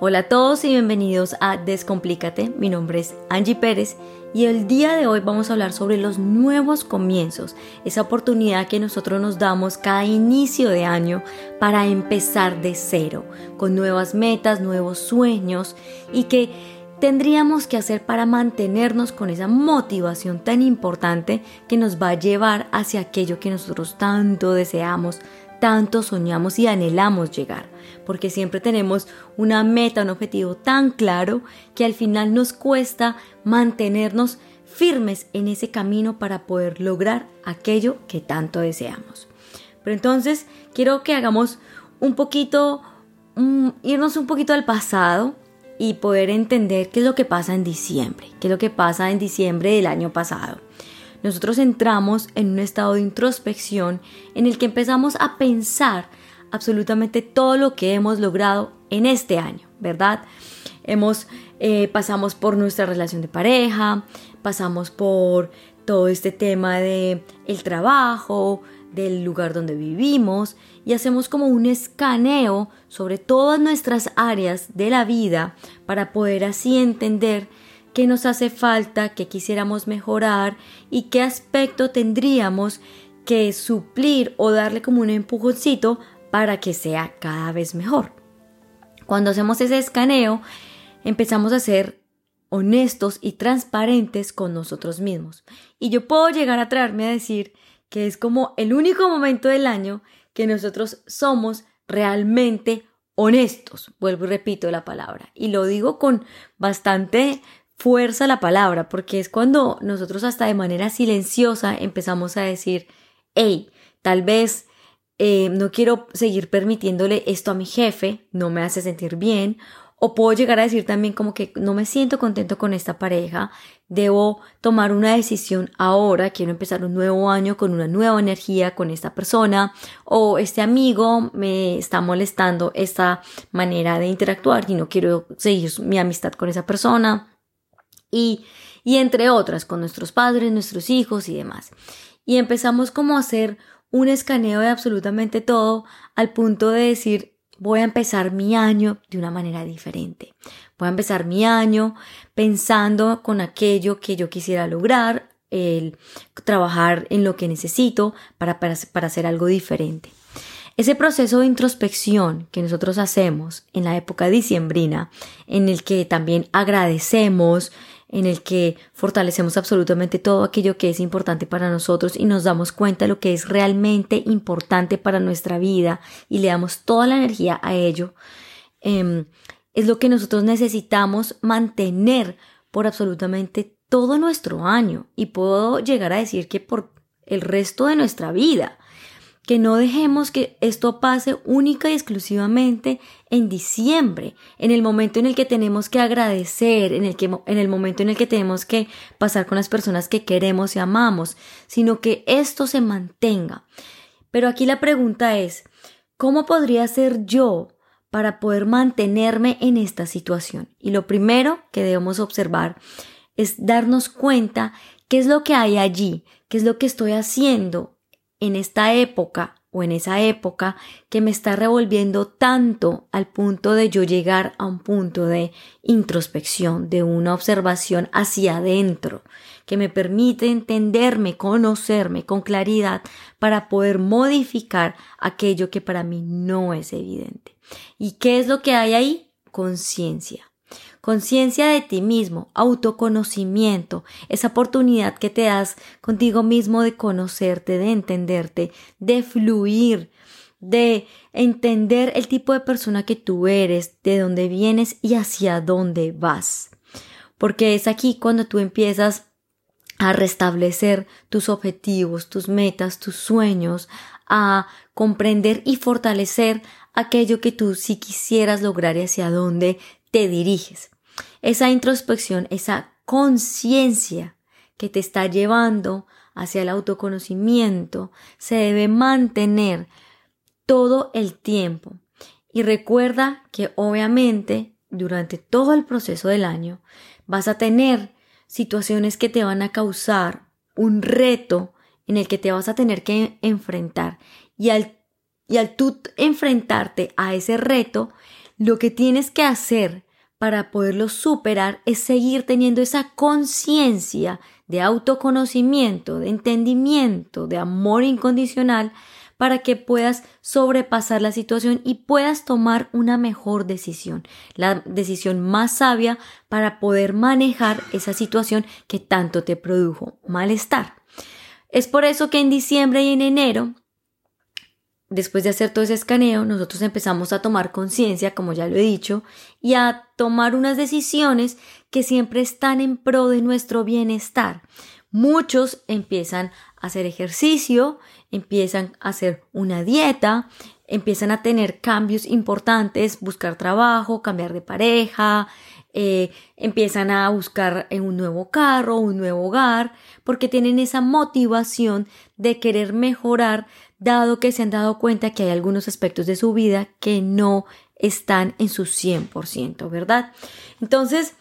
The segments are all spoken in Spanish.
Hola a todos y bienvenidos a Descomplícate. Mi nombre es Angie Pérez y el día de hoy vamos a hablar sobre los nuevos comienzos, esa oportunidad que nosotros nos damos cada inicio de año para empezar de cero, con nuevas metas, nuevos sueños y que tendríamos que hacer para mantenernos con esa motivación tan importante que nos va a llevar hacia aquello que nosotros tanto deseamos, tanto soñamos y anhelamos llegar, porque siempre tenemos una meta, un objetivo tan claro que al final nos cuesta mantenernos firmes en ese camino para poder lograr aquello que tanto deseamos. Pero entonces quiero que hagamos un poquito, irnos un poquito al pasado y poder entender qué es lo que pasa en diciembre, qué es lo que pasa en diciembre del año pasado nosotros entramos en un estado de introspección en el que empezamos a pensar absolutamente todo lo que hemos logrado en este año, ¿verdad? Hemos, eh, pasamos por nuestra relación de pareja, pasamos por todo este tema de el trabajo, del lugar donde vivimos y hacemos como un escaneo sobre todas nuestras áreas de la vida para poder así entender qué nos hace falta, qué quisiéramos mejorar y qué aspecto tendríamos que suplir o darle como un empujoncito para que sea cada vez mejor. Cuando hacemos ese escaneo, empezamos a ser honestos y transparentes con nosotros mismos. Y yo puedo llegar a traerme a decir que es como el único momento del año que nosotros somos realmente honestos. Vuelvo y repito la palabra. Y lo digo con bastante fuerza la palabra, porque es cuando nosotros hasta de manera silenciosa empezamos a decir, hey, tal vez eh, no quiero seguir permitiéndole esto a mi jefe, no me hace sentir bien, o puedo llegar a decir también como que no me siento contento con esta pareja, debo tomar una decisión ahora, quiero empezar un nuevo año con una nueva energía con esta persona, o este amigo me está molestando esta manera de interactuar y no quiero seguir mi amistad con esa persona y, y entre otras, con nuestros padres, nuestros hijos y demás. Y empezamos como a hacer un escaneo de absolutamente todo al punto de decir, voy a empezar mi año de una manera diferente. Voy a empezar mi año pensando con aquello que yo quisiera lograr, el trabajar en lo que necesito para, para, para hacer algo diferente. Ese proceso de introspección que nosotros hacemos en la época diciembrina, en el que también agradecemos, en el que fortalecemos absolutamente todo aquello que es importante para nosotros y nos damos cuenta de lo que es realmente importante para nuestra vida y le damos toda la energía a ello, em, es lo que nosotros necesitamos mantener por absolutamente todo nuestro año. Y puedo llegar a decir que por el resto de nuestra vida que no dejemos que esto pase única y exclusivamente en diciembre, en el momento en el que tenemos que agradecer, en el, que, en el momento en el que tenemos que pasar con las personas que queremos y amamos, sino que esto se mantenga. Pero aquí la pregunta es, ¿cómo podría ser yo para poder mantenerme en esta situación? Y lo primero que debemos observar es darnos cuenta qué es lo que hay allí, qué es lo que estoy haciendo en esta época o en esa época que me está revolviendo tanto al punto de yo llegar a un punto de introspección, de una observación hacia adentro, que me permite entenderme, conocerme con claridad para poder modificar aquello que para mí no es evidente. ¿Y qué es lo que hay ahí? Conciencia conciencia de ti mismo, autoconocimiento, esa oportunidad que te das contigo mismo de conocerte, de entenderte, de fluir, de entender el tipo de persona que tú eres, de dónde vienes y hacia dónde vas. Porque es aquí cuando tú empiezas a restablecer tus objetivos, tus metas, tus sueños, a comprender y fortalecer aquello que tú sí quisieras lograr y hacia dónde te diriges. Esa introspección, esa conciencia que te está llevando hacia el autoconocimiento se debe mantener todo el tiempo. Y recuerda que obviamente durante todo el proceso del año vas a tener situaciones que te van a causar un reto en el que te vas a tener que enfrentar. Y al, y al tú enfrentarte a ese reto, Lo que tienes que hacer para poderlo superar es seguir teniendo esa conciencia de autoconocimiento, de entendimiento, de amor incondicional para que puedas sobrepasar la situación y puedas tomar una mejor decisión, la decisión más sabia para poder manejar esa situación que tanto te produjo malestar. Es por eso que en diciembre y en enero después de hacer todo ese escaneo, nosotros empezamos a tomar conciencia, como ya lo he dicho, y a tomar unas decisiones que siempre están en pro de nuestro bienestar. Muchos empiezan a hacer ejercicio, empiezan a hacer una dieta, empiezan a tener cambios importantes, buscar trabajo, cambiar de pareja, eh, empiezan a buscar en un nuevo carro, un nuevo hogar, porque tienen esa motivación de querer mejorar, dado que se han dado cuenta que hay algunos aspectos de su vida que no están en su 100%, ¿verdad? Entonces,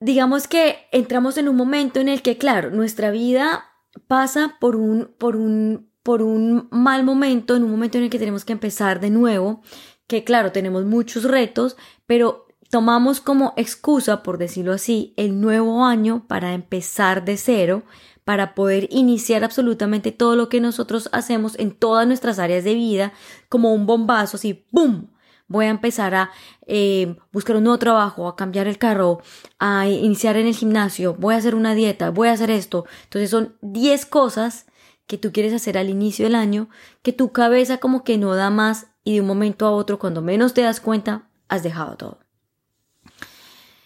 digamos que entramos en un momento en el que, claro, nuestra vida pasa por un, por un, por un mal momento, en un momento en el que tenemos que empezar de nuevo, que claro, tenemos muchos retos, pero tomamos como excusa, por decirlo así, el nuevo año para empezar de cero, para poder iniciar absolutamente todo lo que nosotros hacemos en todas nuestras áreas de vida, como un bombazo, así, ¡boom! Voy a empezar a eh, buscar un nuevo trabajo, a cambiar el carro, a iniciar en el gimnasio, voy a hacer una dieta, voy a hacer esto. Entonces son 10 cosas que tú quieres hacer al inicio del año, que tu cabeza como que no da más y de un momento a otro, cuando menos te das cuenta, has dejado todo.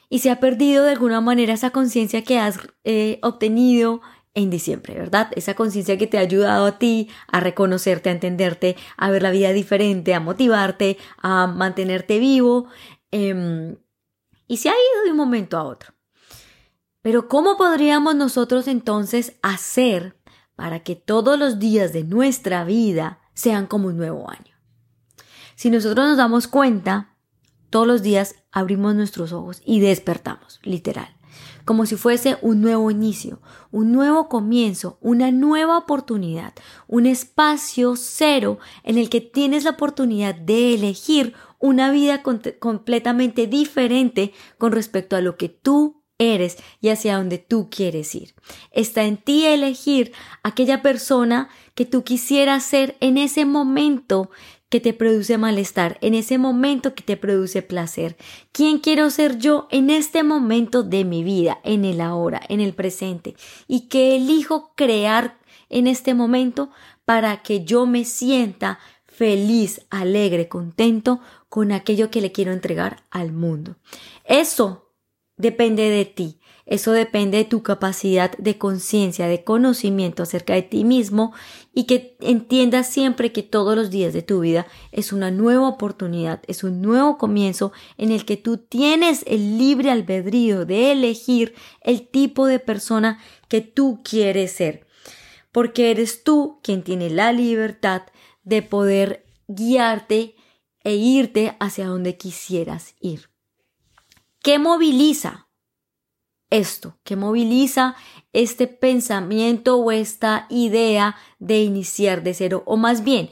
Y se ha perdido de alguna manera esa conciencia que has eh, obtenido en diciembre, ¿verdad? Esa conciencia que te ha ayudado a ti a reconocerte, a entenderte, a ver la vida diferente, a motivarte, a mantenerte vivo. Em, y se ha ido de un momento a otro. Pero ¿cómo podríamos nosotros entonces hacer para que todos los días de nuestra vida sean como un nuevo año? Si nosotros nos damos cuenta, todos los días abrimos nuestros ojos y despertamos, literal como si fuese un nuevo inicio, un nuevo comienzo, una nueva oportunidad, un espacio cero en el que tienes la oportunidad de elegir una vida completamente diferente con respecto a lo que tú eres y hacia donde tú quieres ir. Está en ti elegir aquella persona que tú quisieras ser en ese momento que te produce malestar, en ese momento que te produce placer. ¿Quién quiero ser yo en este momento de mi vida, en el ahora, en el presente? Y que elijo crear en este momento para que yo me sienta feliz, alegre, contento con aquello que le quiero entregar al mundo. Eso depende de ti. Eso depende de tu capacidad de conciencia, de conocimiento acerca de ti mismo y que entiendas siempre que todos los días de tu vida es una nueva oportunidad, es un nuevo comienzo en el que tú tienes el libre albedrío de elegir el tipo de persona que tú quieres ser. Porque eres tú quien tiene la libertad de poder guiarte e irte hacia donde quisieras ir. ¿Qué moviliza esto, que moviliza este pensamiento o esta idea de iniciar de cero, o más bien,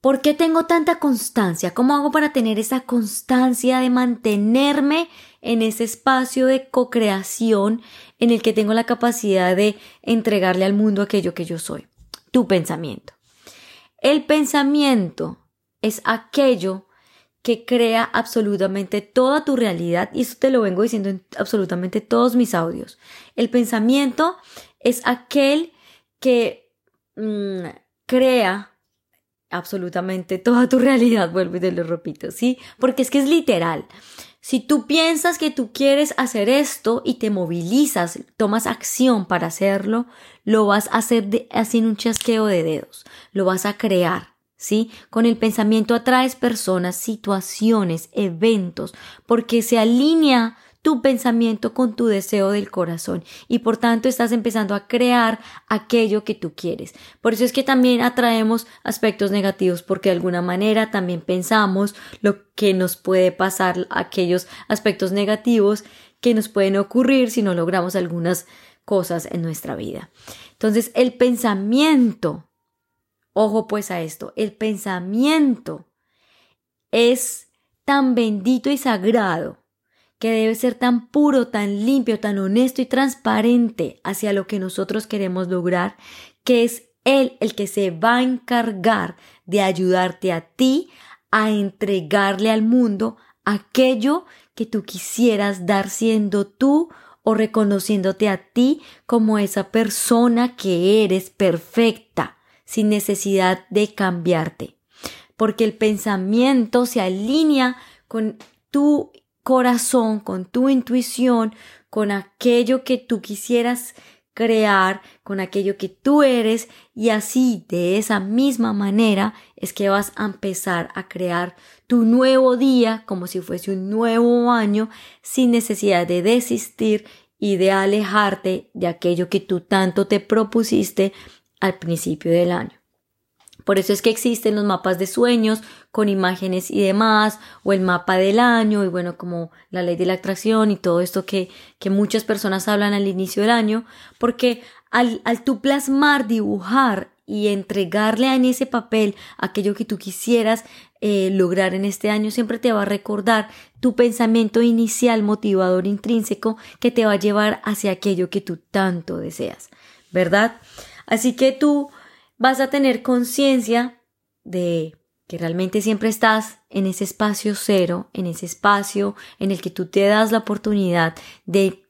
¿por qué tengo tanta constancia? ¿Cómo hago para tener esa constancia de mantenerme en ese espacio de co-creación en el que tengo la capacidad de entregarle al mundo aquello que yo soy? Tu pensamiento. El pensamiento es aquello que crea absolutamente toda tu realidad y eso te lo vengo diciendo en absolutamente todos mis audios. El pensamiento es aquel que mm, crea absolutamente toda tu realidad, vuelvo y te lo repito, ¿sí? Porque es que es literal. Si tú piensas que tú quieres hacer esto y te movilizas, tomas acción para hacerlo, lo vas a hacer de, así en un chasqueo de dedos, lo vas a crear. ¿Sí? Con el pensamiento atraes personas, situaciones, eventos, porque se alinea tu pensamiento con tu deseo del corazón y por tanto estás empezando a crear aquello que tú quieres. Por eso es que también atraemos aspectos negativos porque de alguna manera también pensamos lo que nos puede pasar, aquellos aspectos negativos que nos pueden ocurrir si no logramos algunas cosas en nuestra vida. Entonces el pensamiento Ojo pues a esto, el pensamiento es tan bendito y sagrado, que debe ser tan puro, tan limpio, tan honesto y transparente hacia lo que nosotros queremos lograr, que es Él el que se va a encargar de ayudarte a ti a entregarle al mundo aquello que tú quisieras dar siendo tú o reconociéndote a ti como esa persona que eres perfecta, sin necesidad de cambiarte. Porque el pensamiento se alinea con tu corazón, con tu intuición, con aquello que tú quisieras crear, con aquello que tú eres y así de esa misma manera es que vas a empezar a crear tu nuevo día como si fuese un nuevo año sin necesidad de desistir y de alejarte de aquello que tú tanto te propusiste al principio del año. Por eso es que existen los mapas de sueños con imágenes y demás, o el mapa del año, y bueno, como la ley de la atracción y todo esto que, que muchas personas hablan al inicio del año, porque al, al tú plasmar, dibujar y entregarle en ese papel aquello que tú quisieras eh, lograr en este año, siempre te va a recordar tu pensamiento inicial motivador intrínseco que te va a llevar hacia aquello que tú tanto deseas, ¿verdad? Así que tú vas a tener conciencia de que realmente siempre estás en ese espacio cero, en ese espacio en el que tú te das la oportunidad de,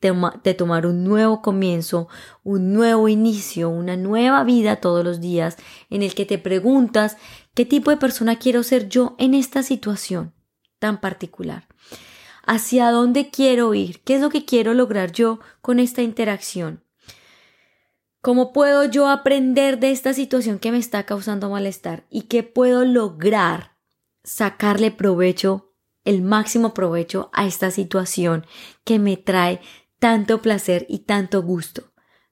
tomar un nuevo comienzo, un nuevo inicio, una nueva vida todos los días, en el que te preguntas qué tipo de persona quiero ser yo en esta situación tan particular. ¿Hacia dónde quiero ir? ¿Qué es lo que quiero lograr yo con esta interacción? ¿Cómo puedo yo aprender de esta situación que me está causando malestar? ¿Y qué puedo lograr sacarle provecho, el máximo provecho a esta situación que me trae tanto placer y tanto gusto?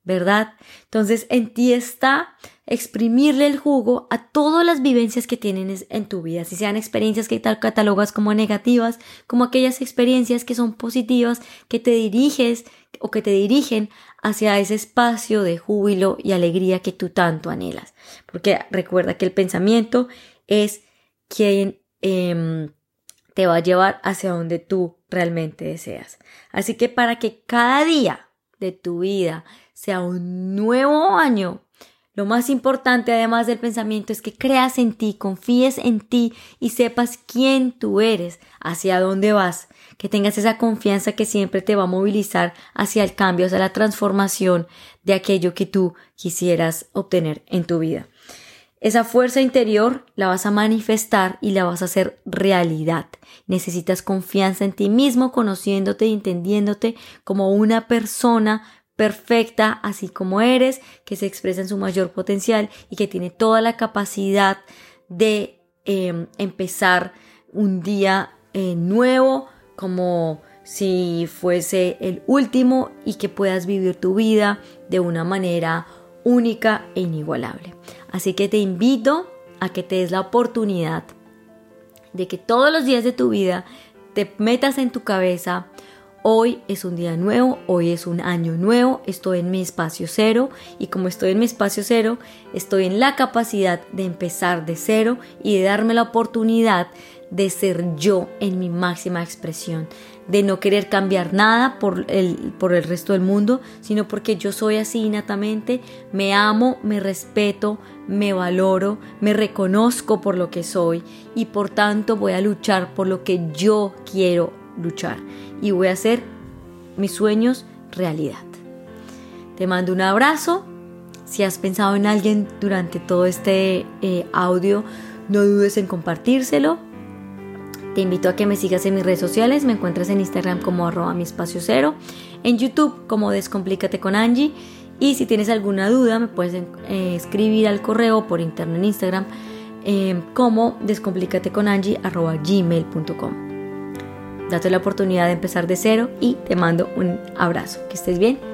¿verdad? Entonces en ti está exprimirle el jugo a todas las vivencias que tienes en tu vida, si sean experiencias que tal catalogas como negativas, como aquellas experiencias que son positivas, que te diriges o que te dirigen hacia ese espacio de júbilo y alegría que tú tanto anhelas. Porque recuerda que el pensamiento es quien em, te va a llevar hacia donde tú realmente deseas. Así que para que cada día de tu vida sea un nuevo año, lo más importante además del pensamiento es que creas en ti, confíes en ti y sepas quién tú eres, hacia dónde vas, que tengas esa confianza que siempre te va a movilizar hacia el cambio, hacia la transformación de aquello que tú quisieras obtener en tu vida. Esa fuerza interior la vas a manifestar y la vas a hacer realidad. Necesitas confianza en ti mismo, conociéndote y entendiéndote como una persona perfecta así como eres, que se expresa en su mayor potencial y que tiene toda la capacidad de em, empezar un día eh, nuevo como si fuese el último y que puedas vivir tu vida de una manera única e inigualable. Así que te invito a que te des la oportunidad de que todos los días de tu vida te metas en tu cabeza Hoy es un día nuevo, hoy es un año nuevo, estoy en mi espacio cero y como estoy en mi espacio cero, estoy en la capacidad de empezar de cero y de darme la oportunidad de ser yo en mi máxima expresión, de no querer cambiar nada por el, por el resto del mundo, sino porque yo soy así innatamente, me amo, me respeto, me valoro, me reconozco por lo que soy y por tanto voy a luchar por lo que yo quiero luchar y voy a hacer mis sueños realidad. Te mando un abrazo. Si has pensado en alguien durante todo este eh, audio, no dudes en compartírselo. Te invito a que me sigas en mis redes sociales. Me encuentras en Instagram como arroba mi espacio cero. En YouTube como Descomplícate con Angie. Y si tienes alguna duda, me puedes eh, escribir al correo por interno en Instagram eh, como descomplicateconangie.gmail.com Date la oportunidad de empezar de cero y te mando un abrazo. Que estés bien.